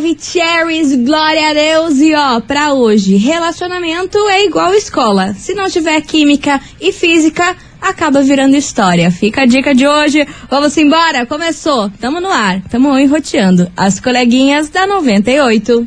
Maravicheries, glória a Deus. E ó, pra hoje, relacionamento é igual escola. Se não tiver química e física, acaba virando história. Fica a dica de hoje. Vamos embora, começou. Tamo no ar, tamo enroteando. As coleguinhas da 98.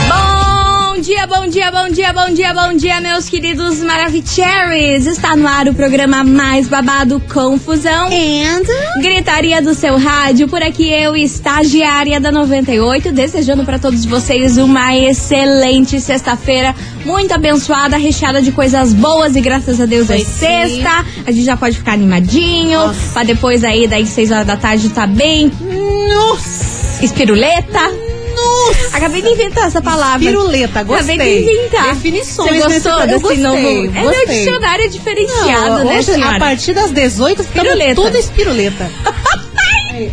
Bom dia, bom dia, bom dia, bom dia, bom dia, meus queridos Maravicheries. Está no ar o programa mais babado Confusão. And... Gritaria do seu rádio, por aqui eu, estagiária da 98, desejando para todos vocês uma excelente sexta-feira, muito abençoada, recheada de coisas boas e graças a Deus é Foi sim. sexta. A gente já pode ficar animadinho, pra depois aí das 6 horas da tarde tá bem. Nossa! Espiruleta. Nossa! Acabei de inventar essa palavra. Piruleta, gostei. Acabei de inventar. Definições Você gostou nesse- eu desse gostei, novo? É meu dicionário diferenciado, Não, né, hoje, senhora? a partir das 18, ficamos Piruleta. tudo espiruleta.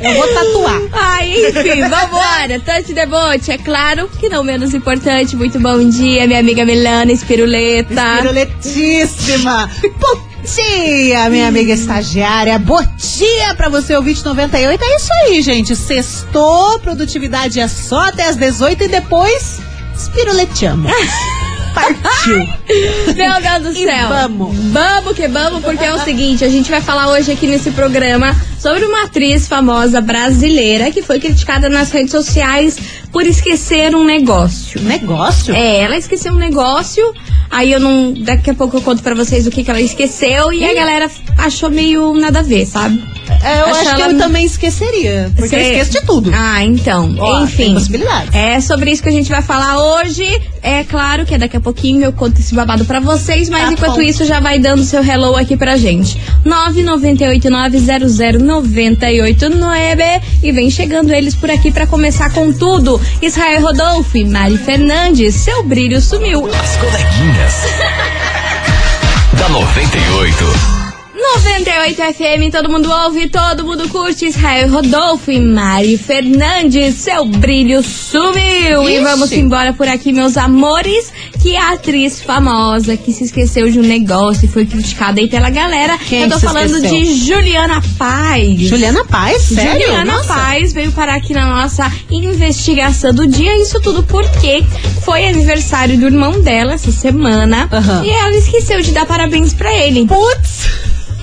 Eu vou tatuar. Ai, enfim, vambora. Touch the boat. É claro que não menos importante. Muito bom dia, minha amiga Milana Espiruleta. Espiruletíssima. Dia, minha amiga estagiária. Bom dia pra você, ouvinte 98. É isso aí, gente. Sextou, produtividade é só até as 18 e depois espiruleteamos. Partiu. Meu Deus do céu. vamos. Vamos que vamos, porque é o seguinte, a gente vai falar hoje aqui nesse programa sobre uma atriz famosa brasileira que foi criticada nas redes sociais por esquecer um negócio. Negócio? É, ela esqueceu um negócio, aí eu não. Daqui a pouco eu conto pra vocês o que, que ela esqueceu e a galera achou meio nada a ver, sabe? É, eu Acho acho que ela- eu também esqueceria. Porque eu Cê- esqueço de tudo. Ah, então. Ó, enfim. tem possibilidades. É sobre isso que a gente vai falar hoje. É claro que daqui a pouquinho eu conto esse babado pra vocês, mas Tá enquanto bom. isso já vai dando seu hello aqui pra gente. 998900989 e vem chegando eles por aqui pra começar com tudo. Israel Rodolfo e Mari Fernandes, seu brilho sumiu. As coleguinhas. da 98. 98 FM, todo mundo ouve, todo mundo curte. Israel Rodolfo e Mari Fernandes, seu brilho sumiu. E Ixi. vamos embora por aqui, meus amores. Que a atriz famosa que se esqueceu de um negócio e foi criticada aí pela galera. Quem Eu tô falando esqueceu? de Juliana Paz. Juliana Paz, sério? Juliana Nossa. Paz veio parar aqui na nossa investigação do dia. Isso tudo porque foi aniversário do irmão dela essa semana. Aham. E ela esqueceu de dar parabéns pra ele. Putz!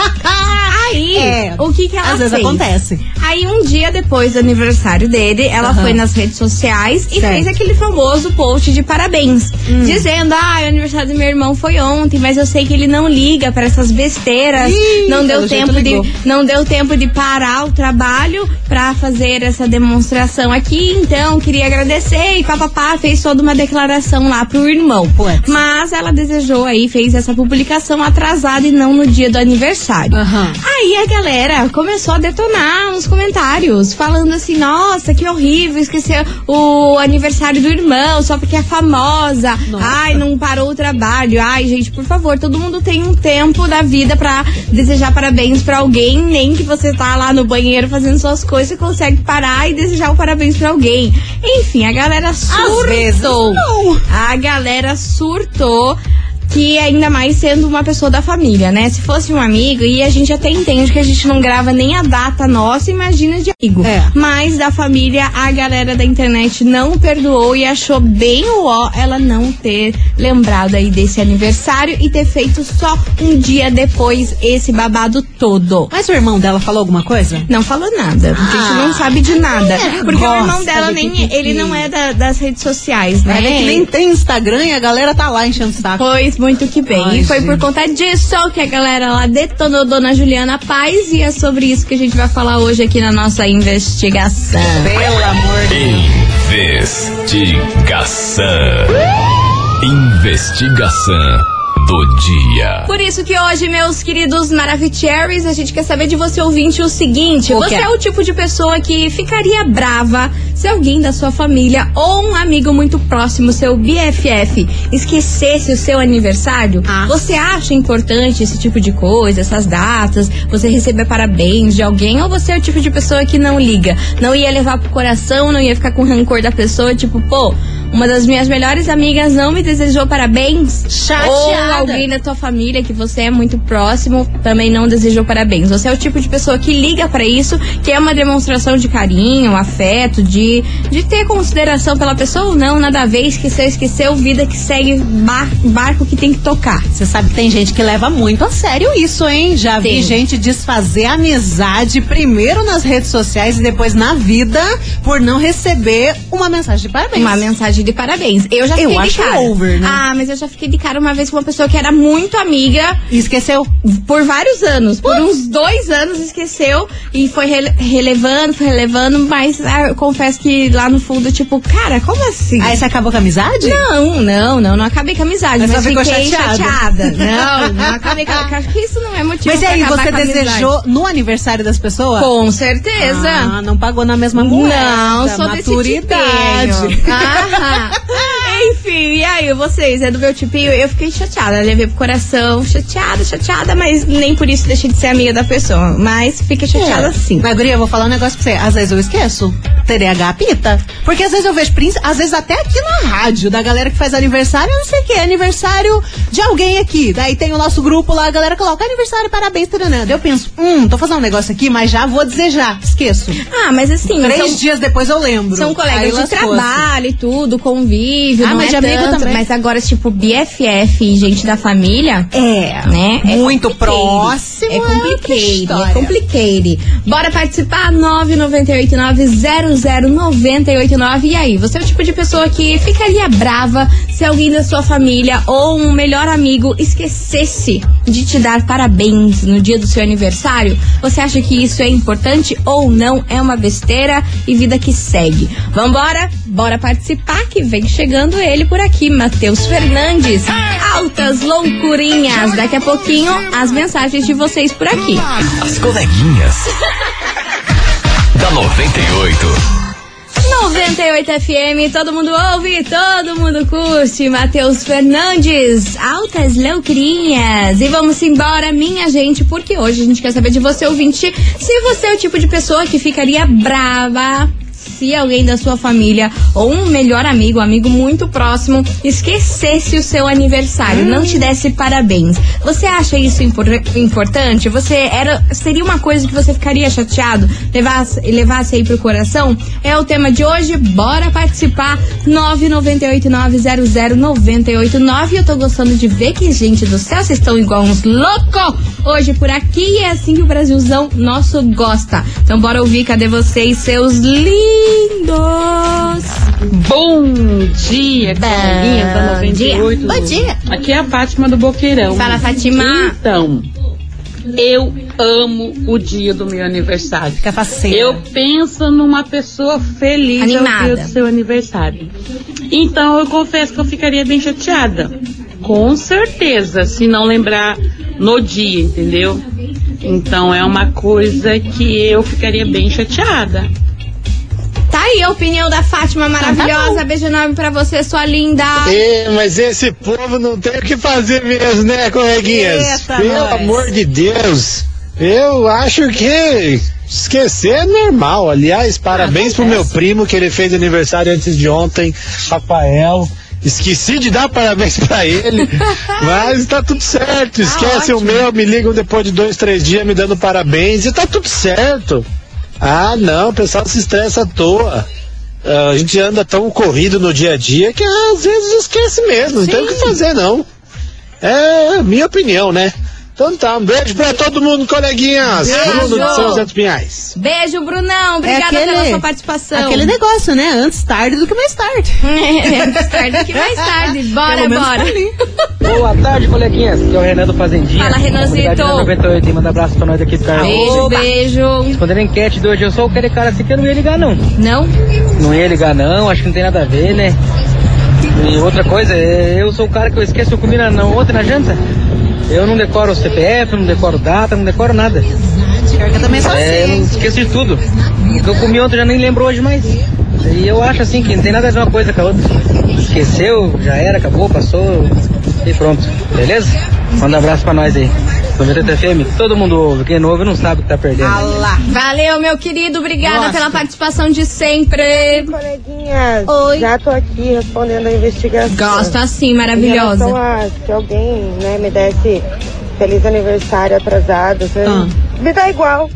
Aí, É, o que que ela Às vezes fez? acontece. Aí, um dia depois do aniversário dele, ela Aham. foi nas redes sociais e Certo. fez aquele famoso post de parabéns. Dizendo, ah, o aniversário do meu irmão foi ontem, mas eu sei que ele não liga pra essas besteiras. Ih, não deu pelo jeito tempo ligou. de não deu tempo de parar o trabalho pra fazer essa demonstração aqui, então queria agradecer e papapá fez toda uma declaração lá pro irmão. Mas ela desejou aí, fez essa publicação atrasada e não no dia do aniversário. Aham. Aí a galera começou a detonar nos comentários, falando assim: nossa, que horrível, esqueceu o aniversário do irmão só porque é famosa. Nossa. Ai, não parou o trabalho. Ai, gente, por favor, todo mundo tem um tempo da vida pra desejar parabéns pra alguém, nem que você tá lá no banheiro fazendo suas coisas, você consegue parar e desejar o parabéns pra alguém. Enfim, a galera surtou. vezes, não. A galera surtou. Que ainda mais sendo uma pessoa da família, né? Se fosse um amigo, e a gente até entende que a gente não grava nem a data nossa, imagina de amigo. É. Mas da família, a galera da internet não perdoou e achou bem o ó ela não ter lembrado aí desse aniversário e ter feito só um dia depois esse babado todo. Mas o irmão dela falou alguma coisa? Não falou nada. A gente Ah. não sabe de nada. É, Porque o irmão dela de nem. Ele não é da- das redes sociais, né? Ela é que nem tem Instagram e a galera tá lá enchendo o saco. Pois muito que bem. Ai, e foi por gente. conta disso que a galera lá detonou Dona Juliana Paz e é sobre isso que a gente vai falar hoje aqui na nossa investigação. Pelo amor de Deus. Investigação. Investigação do dia. Por isso que hoje, meus queridos Maravicheries, a gente quer saber de você ouvinte o seguinte: O você quê? é o tipo de pessoa que ficaria brava se alguém da sua família ou um amigo muito próximo, seu BFF, esquecesse o seu aniversário? Ah. Você acha importante esse tipo de coisa, essas datas, você receber parabéns de alguém, ou você é o tipo de pessoa que não liga? Não ia levar pro coração, não ia ficar com rancor da pessoa, tipo, pô. Uma das minhas melhores amigas não me desejou parabéns. Chateada. Ou alguém da tua família que você é muito próximo também não desejou parabéns. Você é o tipo de pessoa que liga pra isso, que é uma demonstração de carinho, afeto, de, de ter consideração pela pessoa ou não, nada a ver, esqueceu, esqueceu, vida que segue, bar- barco que tem que tocar. Você sabe que tem gente que leva muito a sério isso, hein? Já Tem. vi gente desfazer amizade primeiro nas redes sociais e depois na vida por não receber uma mensagem de parabéns. Uma mensagem de parabéns. Eu já Eu fiquei de acho cara. over, né? Ah, mas eu já fiquei de cara uma vez com uma pessoa que era muito amiga E esqueceu? por vários anos, por uns dois anos esqueceu e foi rele- relevando, foi relevando, mas ah, eu confesso que lá no fundo, tipo, cara, como assim? Aí você acabou com a amizade? Não, não, não, não acabei com a amizade, Mas mas, ficou fiquei chateada. chateada. Não, não acabei com a Acho que isso não é motivo Mas aí, você desejou no aniversário das pessoas? Com certeza. Ah, não pagou na mesma moeda. Não, sou desse maturidade. tipinho. Ah, enfim, e aí, vocês? É do meu tipinho? Eu fiquei chateada, levei pro coração, chateada, chateada, mas nem por isso deixei de ser amiga da pessoa. Mas fiquei chateada É. sim. Mas, Guria, eu vou falar um negócio pra você. Às vezes eu esqueço. TDAH pita. Porque às vezes eu vejo, príncipe- às vezes até aqui na rádio, da galera que faz aniversário, eu não sei o que, aniversário de alguém aqui. Daí tem o nosso grupo lá, a galera coloca aniversário, parabéns, taranã. Eu penso, hum, tô fazendo um negócio aqui, mas já vou desejar. Esqueço. Ah, mas assim, Três são, dias depois eu lembro. são colegas de trabalho e tudo, convívio, Ah, não mas de amigo tanto, também. Mas agora, tipo, BFF e gente da família... É. né? É Muito próximo. É outra complicated, história. é. Bora participar? 998900989. E aí, você é o tipo de pessoa que ficaria brava se alguém da sua família ou um melhor amigo esquecesse de te dar parabéns no dia do seu aniversário? Você acha que isso é importante ou não? É uma besteira e vida que segue. Vambora? Bora participar que vem chegando ele por aqui, Matheus Fernandes. Altas loucurinhas. Daqui a pouquinho, as mensagens de vocês por aqui. As coleguinhas. da 98. 98 FM, todo mundo ouve, todo mundo curte. Matheus Fernandes, altas loucurinhas. E vamos embora, minha gente, porque hoje a gente quer saber de você, ouvinte, se você é o tipo de pessoa que ficaria brava se alguém da sua família ou um melhor amigo, um amigo muito próximo, esquecesse o seu aniversário, não te desse parabéns. Você acha isso impor- importante? Você era seria uma coisa que você ficaria chateado, levasse, levasse aí pro coração? É o tema de hoje. Bora participar. 998900989. Eu tô gostando de ver que, gente do céu, vocês estão igual uns loucos hoje por aqui. É assim que o Brasilzão nosso gosta. Então bora ouvir, cadê vocês, seus lindos? Bom dia, coleguinha da Bom dia. 98. Bom dia. Aqui é a Fátima do Boqueirão. Fala, Fátima. Então, eu amo o dia do meu aniversário. Fica faceira. Eu penso numa pessoa feliz Animada. ao dia do seu aniversário. Então, eu confesso que eu ficaria bem chateada. Com certeza, se não lembrar no dia, entendeu? Então, é uma coisa que eu ficaria bem chateada. Tá aí a opinião da Fátima Então tá maravilhosa. Beijo enorme pra você, sua linda. É, mas esse povo não tem o que fazer mesmo, né, coleguinhas? Eita, Pelo nós. amor de Deus. Eu acho que esquecer é normal. Aliás, parabéns pro meu primo que ele fez aniversário antes de ontem, Rafael. Esqueci de dar parabéns pra ele, mas tá tudo certo. Esquece o ótimo. meu, me ligam depois de dois, três dias me dando parabéns e tá tudo certo. Ah, não, o pessoal se estressa à toa. Ah, a gente anda tão corrido no dia a dia que às vezes esquece mesmo, não tem o que fazer não. É a minha opinião, né? Então tá, um beijo pra todo mundo, coleguinhas. Beijo. Bruno de São José dos Pinhais. Beijo, Brunão. Obrigada pela sua participação. É Aquele negócio, né? Antes tarde do que mais tarde. É, mais tarde que mais tarde. Bora, bora. Boa tarde, coleguinhas. Aqui é o Renan do Fazendinha. Fala, Renanzito. Comunidade 98 e manda abraço pra nós aqui do Carlos. Beijo, beijo. Respondendo a enquete de hoje, eu sou aquele cara assim que eu não ia ligar, não. Não? Não ia ligar, não. Acho que não tem nada a ver, né? E outra coisa, é, eu sou o cara que eu esqueço, eu comi na, na, ontem na janta. Eu não decoro o CPF, não decoro data, não decoro nada. Eu também sou É, eu assim. esqueço de tudo. O que eu comi ontem eu já nem lembro hoje mais. E eu acho assim que não tem nada a ver uma coisa com a outra. Esqueceu, já era, acabou, passou e pronto. Beleza? Manda um abraço pra nós aí. 98 FM, todo mundo ouve. Quem não ouve não sabe o que tá perdendo. Ah lá. Valeu, meu querido. Obrigada Nossa. pela participação de sempre. Coleguinhas, Oi. já tô aqui respondendo a investigação. Gosto assim, maravilhosa. a se alguém né, me desse feliz aniversário atrasado, Ah. me dá igual.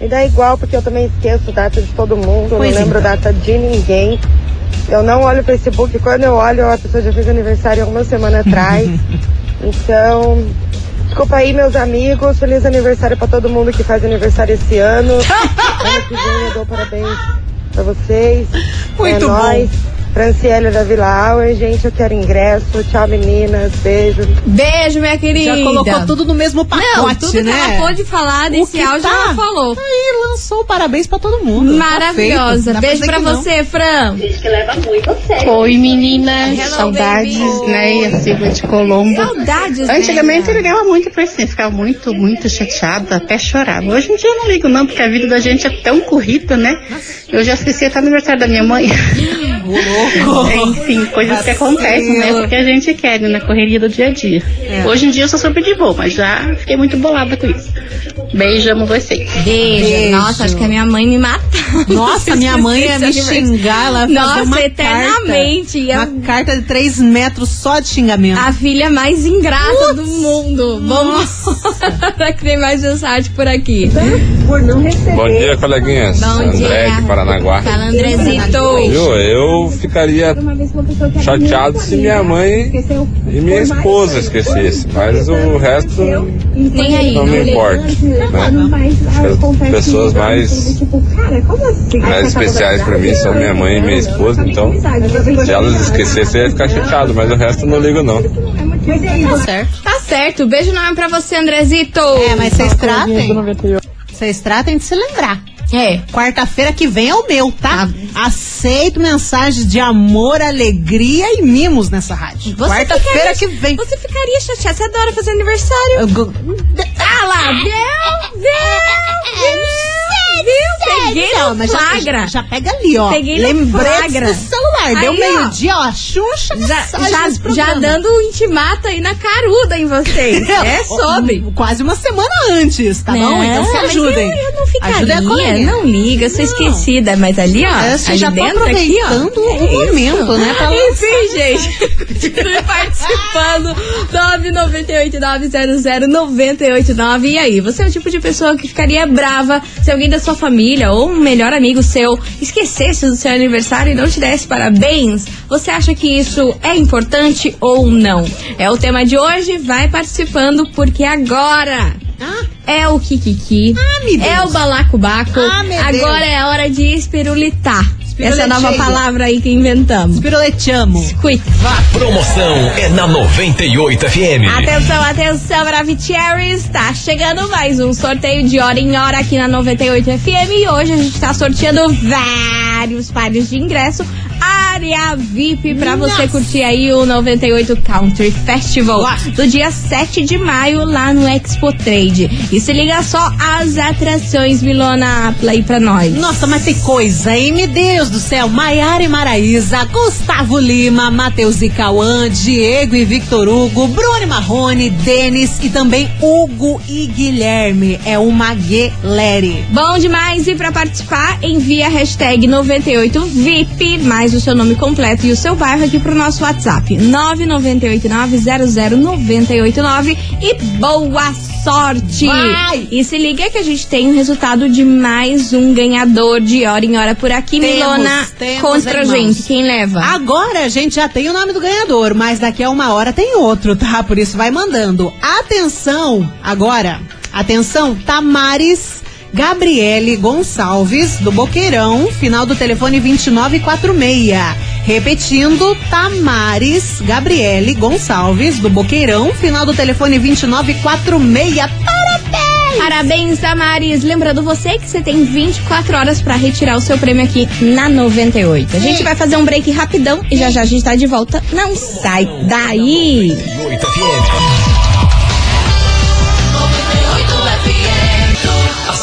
Me dá igual, porque eu também esqueço data de todo mundo, Pois não lembro então. data de ninguém. Eu não olho o Facebook, quando eu olho, a pessoa já fez aniversário uma semana atrás. então, desculpa aí, meus amigos. Feliz aniversário pra todo mundo que faz aniversário esse ano. ano que vem eu dou parabéns pra vocês. Muito é bom. nóis. Franciele da Vila Auer, gente, eu quero ingresso. Tchau, meninas. Beijo. Beijo, minha querida. Já colocou tudo no mesmo pacote, Não, tudo que né? ela pôde falar desse que áudio, tá? ela falou. Aí lançou parabéns pra todo mundo. Tá Maravilhosa. Dá Beijo pra que não. você, Fran. Oi meninas, Hello, saudades, baby. né? E a Silvia de Colombo. Saudades, né? Antigamente eu ligava muito pra isso, ficava muito, muito chateada, até chorava. Hoje em dia eu não ligo não, porque a vida da gente é tão corrida, né? Eu já esqueci até o aniversário da minha mãe. Enfim, coisas que acontecem, né? Porque a gente quer, né? Na correria do dia a dia. É. Hoje em dia eu sou super de boa, mas já fiquei muito bolada com isso. Beijo, amo vocês. Beijo. Beijo. Nossa, acho que a minha mãe me mata. Nossa, minha mãe ia me xingar, ela Nossa, uma eternamente. Carta, uma carta de 3 metros só de xingamento. A filha mais ingrata do mundo. Vamos que tem mais mensagem por aqui. Bom dia, coleguinhas. Bom André dia. de Paranaguá. Fala, Andrezito. Viu? Eu ficaria chateado se minha mãe e minha esposa esquecessem, mas o resto aí. não me importa. Né? As pessoas mais, mais especiais pra mim são minha mãe e minha esposa, então se elas esquecessem eu ia ficar chateado, mas o resto eu não ligo não. Tá certo. Tá certo. Beijo enorme pra você, Andrezito. É, mas vocês tratem. Vocês tratem de se lembrar. É. Quarta-feira que vem é o meu, tá? Aceito mensagens de amor, alegria e mimos nessa rádio. Você Quarta-feira que vem. Você ficaria chateada. Você adora fazer aniversário. Eu Ah lá, viu? Viu? Viu? Viu? Peguei Não, no mas já, flagra. já, já pega ali, ó. Peguei no Lembrete do celular. Aí, Deu ó. meio-dia, ó. Xuxa, Já, já, já dando um intimato aí na caruda em vocês. É sobre. Quase uma semana antes, tá bom? Não, Então se ajudem. Eu, eu não ficaria, não liga, sou esquecida, mas ali, ó, É, ali já tá dentro aqui, ó. aproveitando o é momento, né, pra Enfim, gente, continue participando, 998-900-989. E aí, você é o tipo de pessoa que ficaria brava se alguém da sua família ou um melhor amigo seu esquecesse do seu aniversário e não te desse parabéns? Você acha que isso é importante ou não? É o tema de hoje, vai participando, porque agora Ah, é o Kikiki. Deus. é o balacobaco. Ah, meu Deus. Agora é hora de espirulitar. Essa a nova palavra aí que inventamos. Piroletiamo. Cuida. Promoção é na 98 FM. Atenção, atenção, Cherries. Tá chegando mais um sorteio de hora em hora aqui na 98 FM. E hoje a gente tá sorteando vários pares de ingresso. Área VIP pra você curtir aí o 98 Country Festival do dia 7 de maio lá no Expo Trade. E se liga só as atrações, Milona, play pra nós. Nossa, mas tem coisa, hein? Meu Deus do céu. Maiara e Maraísa, Gustavo Lima, Matheus e Cauã, Diego e Victor Hugo, Bruno e Marrone, Denis e também Hugo e Guilherme. É uma Guelere. Bom demais! E para participar, envia a hashtag 98VIP, mais o seu nome completo e o seu bairro aqui pro nosso WhatsApp. 998900989 e boa sorte! Vai! E se liga que a gente tem o resultado de mais um ganhador de hora em hora por aqui. Temos, Milona, temos, pra irmãos. gente, quem leva? Agora a gente já tem o nome do ganhador, mas daqui a uma hora tem outro, tá? Por isso vai mandando. Atenção, agora. Atenção, Tamares Gabriele Gonçalves, do Boqueirão, final do telefone 2946. Repetindo, Tamares Gabriele Gonçalves, do Boqueirão, final do telefone 2946. Parabéns! Parabéns, Damares. Lembrando você que você tem 24 horas pra retirar o seu prêmio aqui na 98. A gente vai fazer um break rapidão e já já a gente tá de volta. Não sai daí. 98 FM.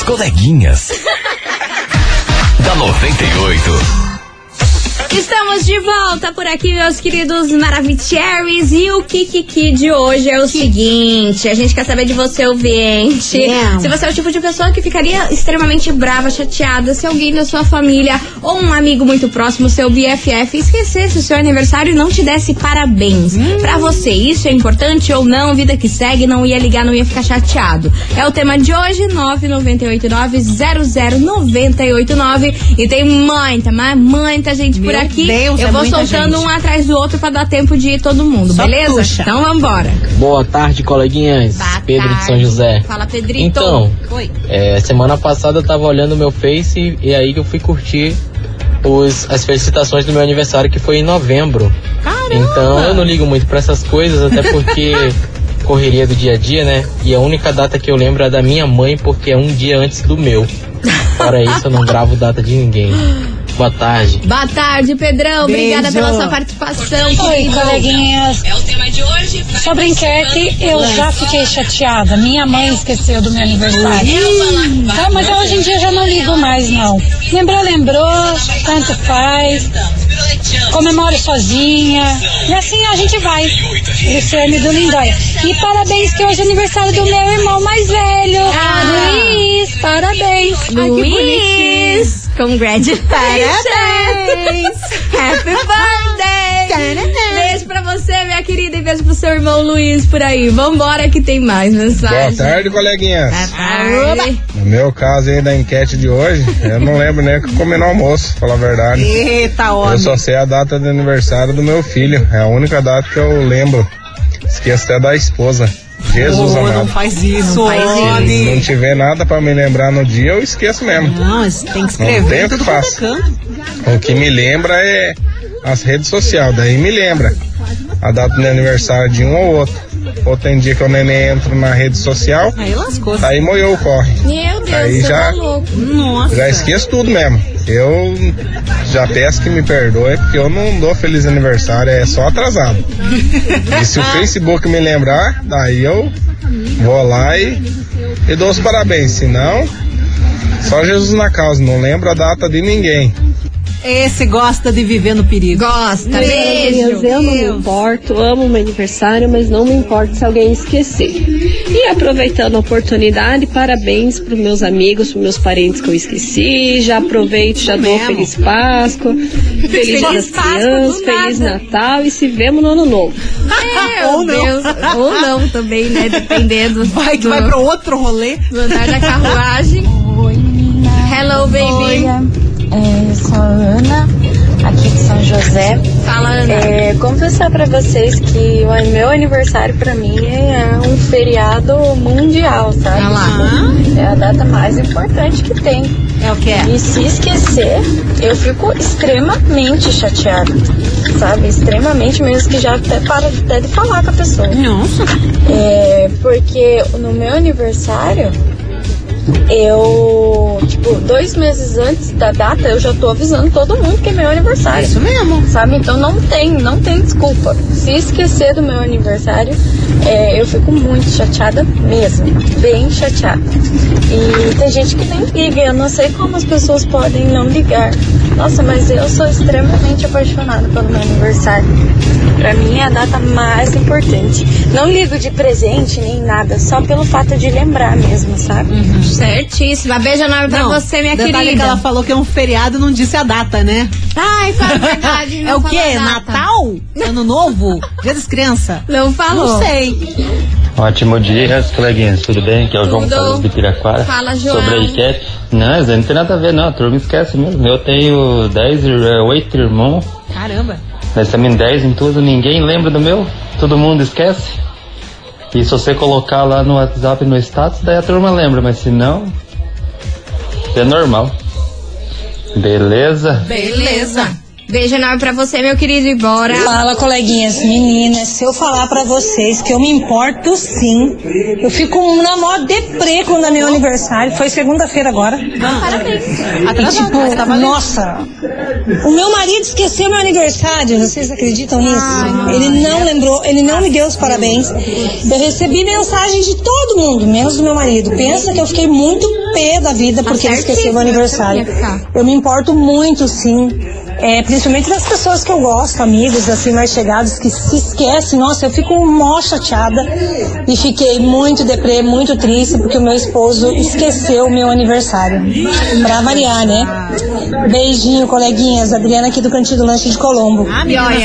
Coleguinhas. da 98. Estamos de volta por aqui, meus queridos Maravicheries. E o Kikiki de hoje é o seguinte: a gente quer saber de você, ouvinte. Não. Se você é o tipo de pessoa que ficaria extremamente brava, chateada, se alguém da sua família ou um amigo muito próximo, seu BFF, esquecesse o seu aniversário e não te desse parabéns. Pra você, isso é importante ou não? Vida que segue, não ia ligar, não ia ficar chateado. É o tema de hoje, 998900989. E tem muita, mas muita gente por Meu aqui. Deus, Eu é vou muita soltando gente. um atrás do outro pra dar tempo de ir todo mundo, Só beleza? puxa. Então vambora. Boa tarde, coleguinhas. Boa Pedro de São tarde. José. Fala, Pedrito. Então, Oi. é, semana passada eu tava olhando meu Face e, e aí que eu fui curtir os, as felicitações do meu aniversário que foi em novembro. Então eu não ligo muito pra essas coisas, até porque correria do dia a dia, né? E a única data que eu lembro é da minha mãe, porque é um dia antes do meu. Fora isso, eu não gravo data de ninguém. Boa tarde. Boa tarde, Pedrão. Obrigada Beijo. pela sua participação. Oi, coleguinhas. É o tema de hoje. Sobre a enquete, eu já fiquei chateada. Minha mãe esqueceu do meu aniversário. Tá, mas hoje em dia eu já não ligo mais, não. Lembrou, lembrou, tanto faz. Comemoro sozinha. E assim a gente vai. Luciane do Lindóia. E parabéns que hoje é aniversário do meu irmão mais velho. Ah. Luiz, parabéns. Luiz, congratulations. Happy birthday. Beijo pra você, minha querida, e beijo pro seu irmão Luiz por aí. Vambora que tem mais Boa mensagem. tarde, coleguinhas. Boa tarde. No meu caso aí da enquete de hoje, eu não lembro nem o que eu comi no almoço, pra falar a verdade. Eita, Eu homem. só sei a data de aniversário do meu filho. É a única data que eu lembro. Esqueço até da esposa. Jesus Ô, amado. não faz isso, Não faz isso. Se não tiver nada pra me lembrar no dia, eu esqueço mesmo. Não, tem que Não escrever tem o que é faço. O que me lembra é as redes sociais, daí me lembra a data do meu aniversário de um ou outro. Ou tem dia que eu nem entro na rede social, Aí lascou. aí moiou o corre. Meu Deus, Aí você já- tá louco. Nossa. Já esqueço tudo mesmo. Eu já peço que me perdoe, porque eu não dou feliz aniversário, é só atrasado. E se o Facebook me lembrar, daí eu vou lá e, e dou os parabéns. Se não, só Jesus na causa, não lembro a data de ninguém. Esse gosta de viver no perigo. Gosta, beijo. eu não me importo, amo meu aniversário, mas não me importo se alguém esquecer. E aproveitando a oportunidade, parabéns para meus amigos, para meus parentes que eu esqueci. Já aproveito, já dou. Feliz Páscoa, Feliz Dia Feliz das do Crianças, Feliz nada. Natal e se vemos no Ano Novo. Meu Ou não. Deus. Ou não também, né? Dependendo Vai que do, vai pro outro rolê. do andar da carruagem. Hello, baby. É, sou a Ana, aqui de São José. Fala, Ana. É, confessar pra vocês que o meu aniversário pra mim é um feriado mundial, sabe? Olha lá. É a data mais importante que tem. É o que é? E se esquecer, eu fico extremamente chateada, sabe? Extremamente mesmo, que já até para até de falar com a pessoa. Nossa. É, porque no meu aniversário, eu, tipo, dois meses antes da data, eu já tô avisando todo mundo que é meu aniversário. Isso mesmo. Sabe? Então não tem, não tem desculpa. Se esquecer do meu aniversário, é, eu fico muito chateada mesmo. Bem chateada. E tem gente que nem liga, eu não sei como as pessoas podem não ligar. Nossa, mas eu sou extremamente apaixonada pelo meu aniversário. Pra mim é a data mais importante. Não ligo de presente nem nada, só pelo fato de lembrar mesmo, sabe? Certíssima. Beijo enorme pra Não, você, minha detalhe querida. que ela falou que é um feriado e não disse a data, né? Ai, fala a verdade. É o quê? Natal? Ano Novo? Dia das crianças? Não falou. Não sei. Ótimo dia, coleguinhas, tudo bem? Aqui é o João. Carlos de Piraquara. Fala, João. Sobre a enquete. Não, isso não tem nada a ver, não. A turma esquece mesmo. Eu tenho 10, ir- 8 irmãos. Caramba. Nós também 10 em tudo. Ninguém lembra do meu. Todo mundo esquece. E se você colocar lá no WhatsApp no status, daí a turma lembra. Mas se não, é normal. Beleza? Beleza. Beijo enorme pra você, meu querido, e bora. Fala, coleguinhas, meninas. Se eu falar pra vocês que eu me importo sim, eu fico na maior deprê quando é meu aniversário. Foi segunda-feira agora. Parabéns. E, tipo, nossa, o meu marido esqueceu meu aniversário. Vocês acreditam nisso? ele não lembrou, ele não me deu os parabéns. Eu recebi mensagem de todo mundo, menos do meu marido. Pensa que eu fiquei muito pé da vida porque ele esqueceu meu aniversário. Eu me importo muito, sim. É, principalmente das pessoas que eu gosto, amigos assim mais chegados, que se esquecem. Nossa, eu fico mó chateada e fiquei muito deprê, muito triste porque o meu esposo esqueceu o meu aniversário. Pra variar, né? Beijinho, coleguinhas. Adriana aqui do Cantinho do Lanche de Colombo. Ah, menina,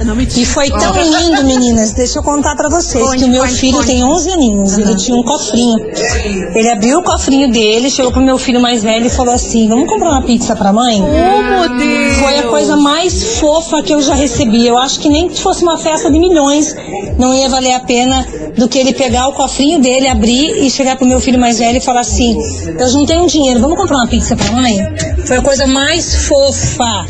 E me E foi tão lindo, meninas. Deixa eu contar pra vocês que o meu filho tem 11 aninhos. Ele tinha um cofrinho. Ele abriu o cofrinho dele, chegou pro meu filho mais velho e falou assim: Vamos comprar uma pizza pra mãe? Oh, meu Deus. Foi a coisa mais fofa que eu já recebi. Eu acho que nem que fosse uma festa de milhões, não ia valer a pena do que ele pegar o cofrinho dele, abrir e chegar pro meu filho mais velho e falar assim: Eu juntei um dinheiro, vamos comprar uma pizza pra mãe? Foi a coisa mais fofa.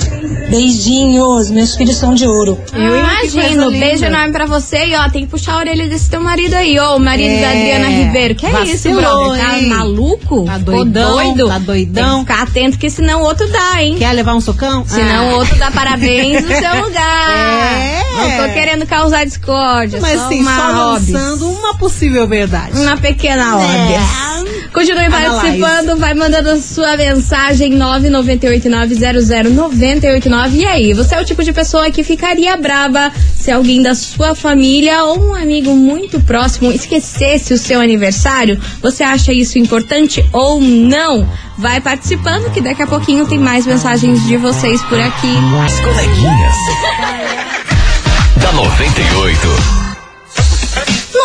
Beijinhos, meus filhos são de ouro. Eu Ah, imagino. Beijo enorme pra você. E ó, tem que puxar a orelha desse teu marido aí, ô, o marido É, da Adriana Ribeiro. Que é isso, brother? Tá hein? maluco? Tá doidão, doido? tá doidão. Tem que ficar atento que senão o outro dá, hein? Quer levar um socão? Senão Ah. o outro dá parabéns no seu lugar. É. Não tô querendo causar discórdia. Mas só sim, uma só hobby. lançando uma possível verdade. Uma pequena óbvia. Continue Analyze. participando, vai mandando sua mensagem 998900989. E aí, você é o tipo de pessoa que ficaria brava se alguém da sua família ou um amigo muito próximo esquecesse o seu aniversário? Você acha isso importante ou não? Vai participando que daqui a pouquinho tem mais mensagens de vocês por aqui. As coleguinhas. da 98.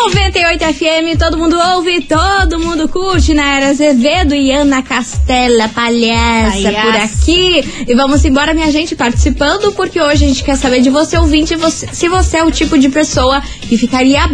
98 FM, todo mundo ouve, todo mundo curte, Naira Azevedo e Ana Castela, palhaça, por aqui. E vamos embora, minha gente, participando, porque hoje a gente quer saber de você, ouvinte, você- se você é o tipo de pessoa que ficaria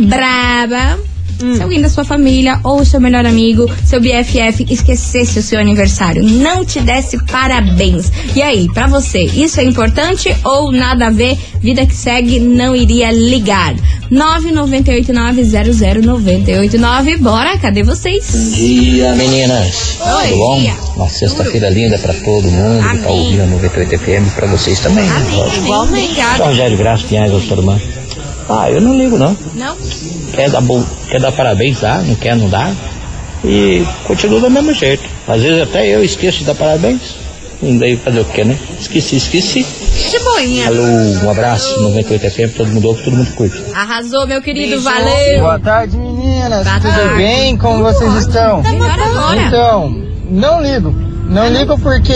brava se alguém da sua família ou seu melhor amigo, seu BFF, esquecesse o seu aniversário, não te desse parabéns. E aí, pra você, isso é importante ou nada a ver? Vida que segue, não iria ligar. 998900989. Bora, cadê vocês? Bom dia, meninas. Oi, Tudo bom? dia. Uma sexta-feira linda pra todo mundo que tá Amém. ouvindo a 98 FM, pra vocês também. Lógico. Igualmente. Sou Obrigada. Rogério Graça Pinhais, doutor Mano. Ah, eu não ligo não. Não? Quer dar, bom, quer dar parabéns, dá. Não quer, não dá. E continua do mesmo jeito. Às vezes até eu esqueço de dar parabéns. Não dei fazer o quê, né? Esqueci, esqueci. De boinha. Alô, um abraço, 98 FM, todo mundo ouve, todo mundo curte. Arrasou, meu querido, Beijo. valeu. Boa tarde, meninas. Boa Tudo tarde. bem? Como vocês estão? Melhor agora. Então, não ligo. Não ligo porque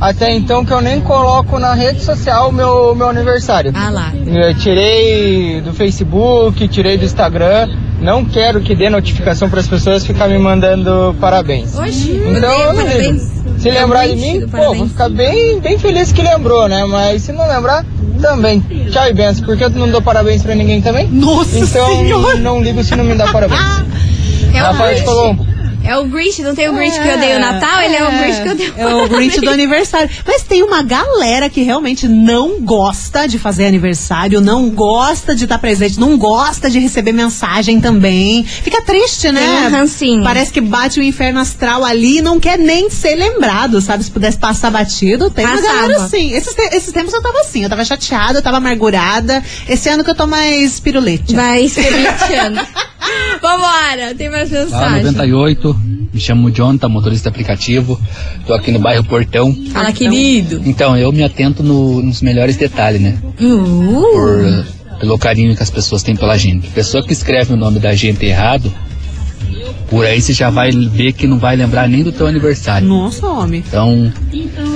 até então que eu nem coloco na rede social o meu, meu aniversário. Ah lá. Eu tirei do Facebook, tirei do Instagram. Não quero que dê notificação para as pessoas ficar me mandando parabéns. Oxi, Então eu não parabéns. ligo. Se lembrar de mim, pô, vou ficar bem, bem feliz que lembrou, né? Mas se não lembrar, também. Tchau e benção. Porque eu não dou parabéns pra ninguém também? Nossa Então Senhora. não ligo se não me dá parabéns. É de Grinch. Colombo. É o Grinch, não tem o Grinch que odeia o Natal? Ele é o Grinch que odeia É o Grinch do aniversário. Mas tem uma galera que realmente não gosta de fazer aniversário, não gosta de estar presente, não gosta de receber mensagem também. Fica triste, né? Tem um rancinho. Parece que bate o inferno astral ali e não quer nem ser lembrado, sabe? Se pudesse passar batido, tem uma Passava. galera assim. Esses, te- esses tempos eu tava assim, eu tava chateada, eu tava amargurada. Esse ano que eu tô mais pirulete. Vai experimentando. Vambora, tem mais mensagem. 98, me chamo Jonathan, motorista aplicativo, tô aqui no bairro Portão. Fala, querido. Então, eu me atento no- nos melhores detalhes, né? Uh. Por, pelo carinho que as pessoas têm pela gente. Pessoa que escreve o nome da gente errado, por aí você já vai ver que não vai lembrar nem do teu aniversário. Nossa, homem. Então,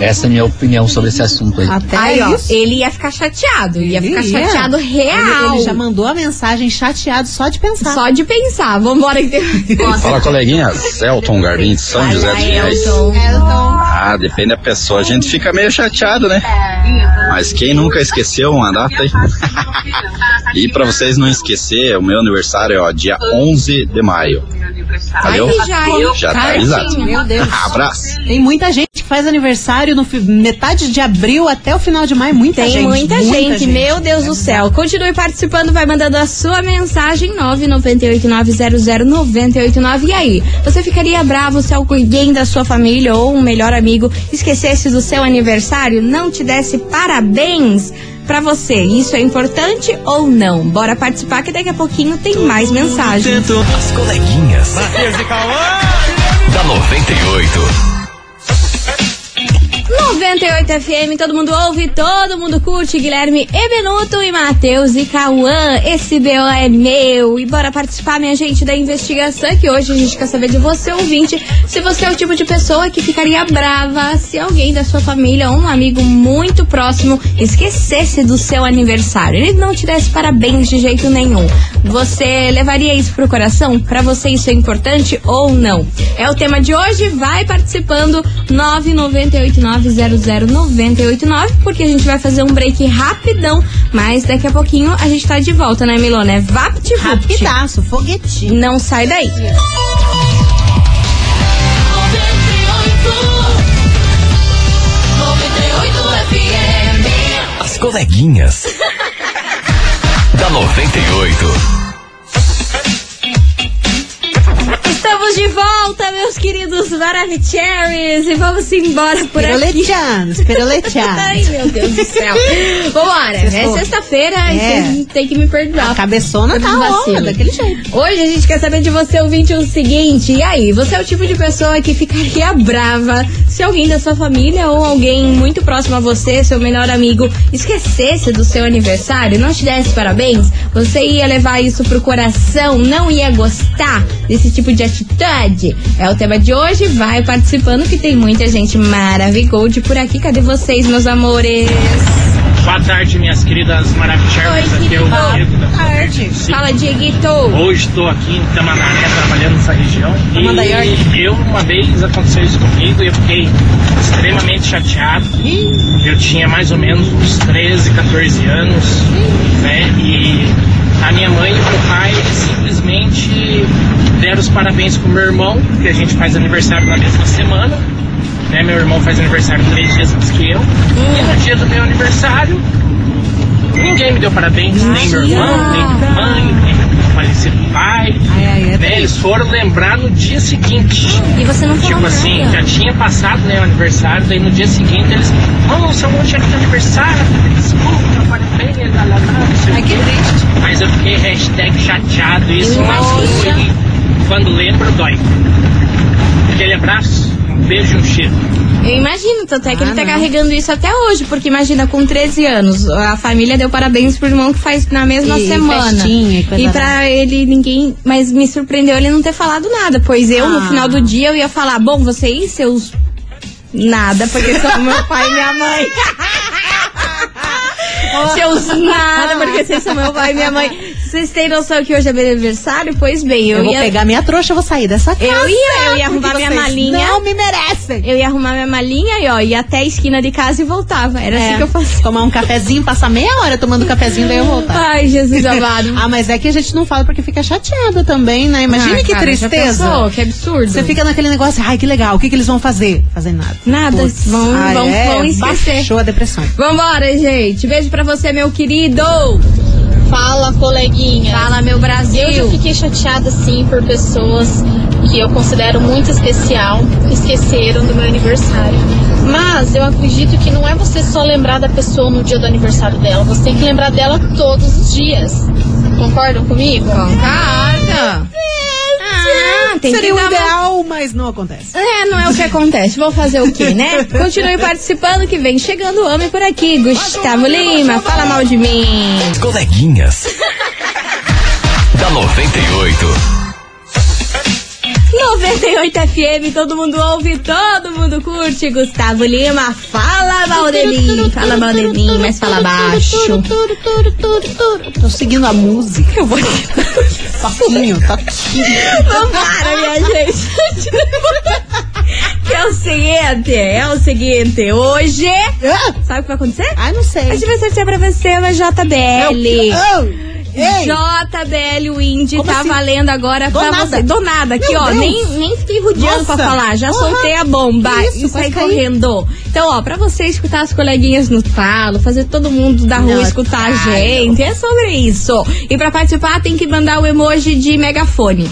essa é a minha opinião sobre esse assunto aí. Até Aí, ó, isso. ele ia ficar chateado. Ia Ele ficar ia. chateado real. Ele, ele já mandou a mensagem chateado só de pensar. Só de pensar. Vambora que tem. Fala coleguinhas, Elton Garbim de São José dos Pinhais. Ah, depende da pessoa. A gente fica meio chateado, né? Mas quem nunca esqueceu uma data aí? e pra vocês não esquecer, o meu aniversário é ó, dia 11 de maio. Valeu? Ai, já, hein? Já tá. Meu Deus. Abraço. Tem muita gente que gente faz aniversário no metade de abril até o final de maio. Muita Tem gente. muita, gente, meu Deus do céu. Continue participando, vai mandando a sua mensagem 998900989. E aí, você ficaria bravo se alguém da sua família ou um melhor amigo esquecesse do seu aniversário, não te desse parabéns? Pra você, isso é importante ou não? Bora participar que daqui a pouquinho tem mais mensagens. As coleguinhas. Da 98. 98 FM, todo mundo ouve, todo mundo curte. Guilherme Ebenuto e Matheus e Cauã. Esse BO é meu. E bora participar, minha gente, da investigação. Que hoje a gente quer saber de você, ouvinte, se você é o tipo de pessoa que ficaria brava se alguém da sua família ou um amigo muito próximo esquecesse do seu aniversário. Ele não te desse parabéns de jeito nenhum. Você levaria isso pro coração? Pra você isso é importante ou não? É o tema de hoje. Vai participando 998900989 porque a gente vai fazer um break rapidão, mas daqui a pouquinho a gente tá de volta, né, Milona? É vapt Rapidaço, foguetinho. Não sai daí. As coleguinhas. da 98. Estamos de volta, meus queridos Maravicheries, e vamos embora por aqui. Peroletianos, peroletianos. Ai, meu Deus do céu. Vambora, é sexta-feira, É. e vocês têm que me perdoar. A cabeçona tá Por vacilo. on, daquele jeito. Hoje a gente quer saber de você, ouvinte, o seguinte. E aí, você é o tipo de pessoa que ficaria brava se alguém da sua família ou alguém muito próximo a você, seu melhor amigo, esquecesse do seu aniversário, não te desse parabéns? Você ia levar isso pro coração, não ia gostar desse tipo de atitude? É o tema de hoje, vai participando que tem muita gente maravilhosa por aqui. Cadê vocês, meus amores? Boa tarde, minhas queridas maravilhosas. Aqui é o Diego da tarde. Fala, Dieguito. Hoje estou aqui em Tamandaré trabalhando nessa região. Tamandaré. E eu, uma vez aconteceu isso comigo e eu fiquei extremamente chateado. Eu tinha mais ou menos uns 13, 14 anos, né? E a minha mãe e meu pai simplesmente deram os parabéns pro meu irmão, que a gente faz aniversário na mesma semana. Né? Meu irmão faz aniversário três dias antes que eu. E no dia do meu aniversário, ninguém me deu parabéns, nem meu irmão, nem minha mãe, nem meu falecido pai. né? Eles foram lembrar no dia seguinte. E você não Tipo assim, nada. já tinha passado né, o aniversário, daí no dia seguinte eles, oh, seu irmão tinha de aniversário, desculpa, parabéns, lá, lá, lá, não sei. Mas eu fiquei hashtag chateado, isso e quando lembro dói. Aquele abraço, um beijo um cheiro. Eu imagino, tanto é que Ah, ele tá não. carregando isso até hoje, porque imagina, com 13 anos, a família deu parabéns pro irmão que faz na mesma E semana. festinha e coisa e pra ele, ninguém. Mas me surpreendeu ele não ter falado nada, pois eu, no Ah. final do dia, eu ia falar: bom, vocês, seus. Nada, porque são meu pai e minha mãe. Seus nada, porque vocês são meu pai e minha mãe. Vocês têm noção que hoje é meu aniversário? Pois bem, eu, Eu, vou ia. pegar minha trouxa, eu vou sair dessa casa. Eu ia, eu ia arrumar minha malinha. Não me merecem. Eu ia arrumar minha malinha e ó, ia até a esquina de casa e voltava. Era É, assim que eu fazia. Tomar um cafezinho, passar meia hora tomando cafezinho, daí eu voltar. Ai, Jesus amado. ah, mas é que a gente não fala porque fica chateada também, né? Imagina Ah, que cara, tristeza. pensou? Que absurdo. Você fica naquele negócio, ai, que legal, o que, que eles vão fazer? Fazer nada. Nada, Putz. vão- Ah, vão- é, vão esquecer. Baixou a depressão. Vambora, gente. Beijo pra você, meu querido. Fala, coleguinha. Fala, meu Brasil. Eu já fiquei chateada, sim, por pessoas que eu considero muito especial que esqueceram do meu aniversário. Mas eu acredito que não é você só lembrar da pessoa no dia do aniversário dela, você tem que lembrar dela todos os dias. Concordam comigo? Concordo. Ah, tem Seria o uma- ideal, mas não acontece. É, não é o que acontece. Vou fazer o quê, né? Continue participando que vem chegando o homem por aqui. Gustavo Lima, fala mal de mim. As coleguinhas. da 98. 98 FM, todo mundo ouve, todo mundo curte. Gustavo Lima, fala mal de mim. Fala mal de mim, mas fala baixo. Tô seguindo a música. Eu vou. Toquinho, toquinho. Vambora, minha gente. Que é o seguinte, é o seguinte, hoje. Sabe o que vai acontecer? Ah, não sei. A gente vai sortear pra você uma JBL. É o quê? Ei. JBL Wind Como tá assim? valendo agora Do pra você. Do nada, aqui, Meu ó. Deus. Nem, nem fiquei rodeando pra Nossa. falar. Já Porra. soltei a bomba isso, e saí correndo. Então, ó, pra você escutar as coleguinhas no talo, fazer todo mundo da rua Não, escutar a gente. É sobre isso. E pra participar, tem que mandar o emoji de megafone.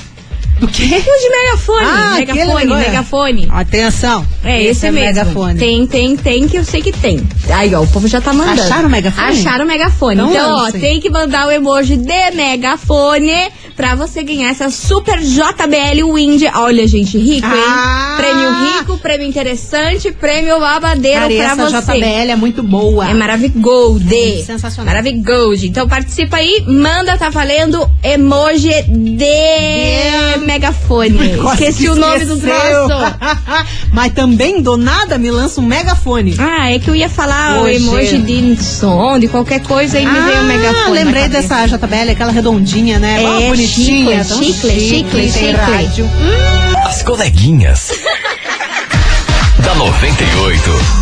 Do quê? O de megafone. Ah, megafone, megafone. Atenção. É, esse, é mesmo. megafone. Tem, tem, tem, que eu sei que tem. Aí, ó, o povo já tá mandando. Acharam o megafone? Acharam o megafone. Então Então, ó, tem que mandar o emoji de megafone pra você ganhar essa super JBL Wind. Olha, gente, rico, hein? Ah! Prêmio rico, prêmio interessante, prêmio babadeiro Cara, pra essa você. JBL é muito boa. É maravigold. Sensacional. Maravigold. Então participa aí, manda, tá valendo emoji de megafone. Quase Esqueci que o nome do troço. Mas também do nada me lança um megafone. Ah, é que eu ia falar o Hoje. emoji de som, de qualquer coisa, e me veio o megafone. Ah, lembrei na cabeça. dessa JBL, aquela redondinha, né? É, Ó, bonitinha, chicle, tão chicle, chicle, tem chicle. rádio. As coleguinhas. da 98.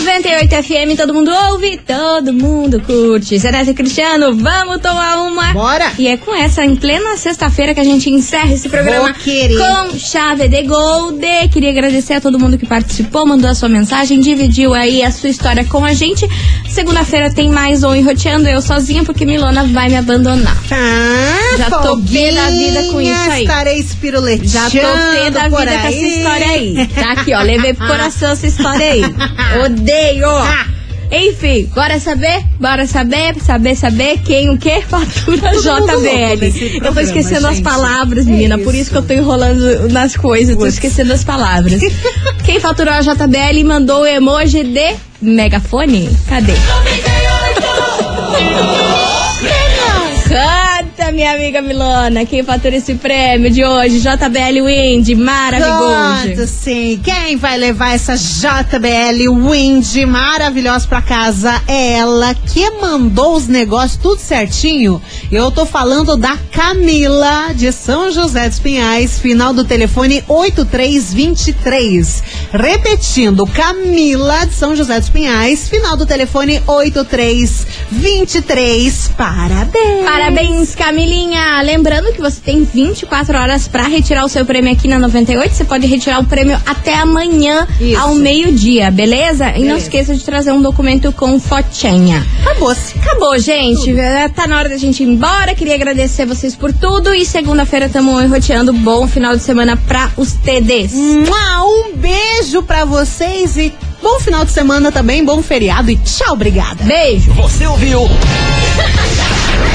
98 FM, todo mundo ouve, todo mundo curte. Zeneto e Cristiano, vamos tomar uma. Bora! E é com essa, em plena sexta-feira, que a gente encerra esse programa com chave de gold. Queria agradecer a todo mundo que participou, mandou a sua mensagem, dividiu aí a sua história com a gente. Segunda-feira tem mais um Enroteando eu sozinha, porque Milona vai me abandonar. Ah, Já tô pé da vida com isso aí. Estarei espiruleteando Já tô pé da vida com essa aí. história aí. Tá aqui, ó. Levei pro coração essa história aí. Odeio! Enfim, bora saber? Bora saber, saber, saber quem o que fatura JBL. Eu tô esquecendo as gente. palavras, É menina. Por isso. que eu tô enrolando nas coisas, tô Putz. esquecendo as palavras. quem faturou a JBL mandou o emoji de megafone? Cadê? Canta, minha amiga Milona. Quem fatura esse prêmio de hoje? JBL Wind, maravilhoso. Sim. Quem vai levar essa JBL Wind maravilhosa pra casa é ela que mandou os negócios tudo certinho. Eu tô falando da Camila de São José dos Pinhais, final do telefone 8323. Repetindo, Camila de São José dos Pinhais, final do telefone 8323. Parabéns. Parabéns, Camilinha! Lembrando que você tem 24 horas pra retirar o seu prêmio aqui na 98. Você pode retirar o prêmio até amanhã, Isso. ao meio-dia, beleza? E não esqueça de trazer um documento com fotinha. Acabou-se. Acabou, gente. Tá na hora da gente ir embora. Queria agradecer vocês por tudo. E segunda-feira estamos enroteando. Bom final de semana pra os TDs. Um beijo pra vocês e bom final de semana também, bom feriado e tchau, obrigada. Beijo. Você ouviu?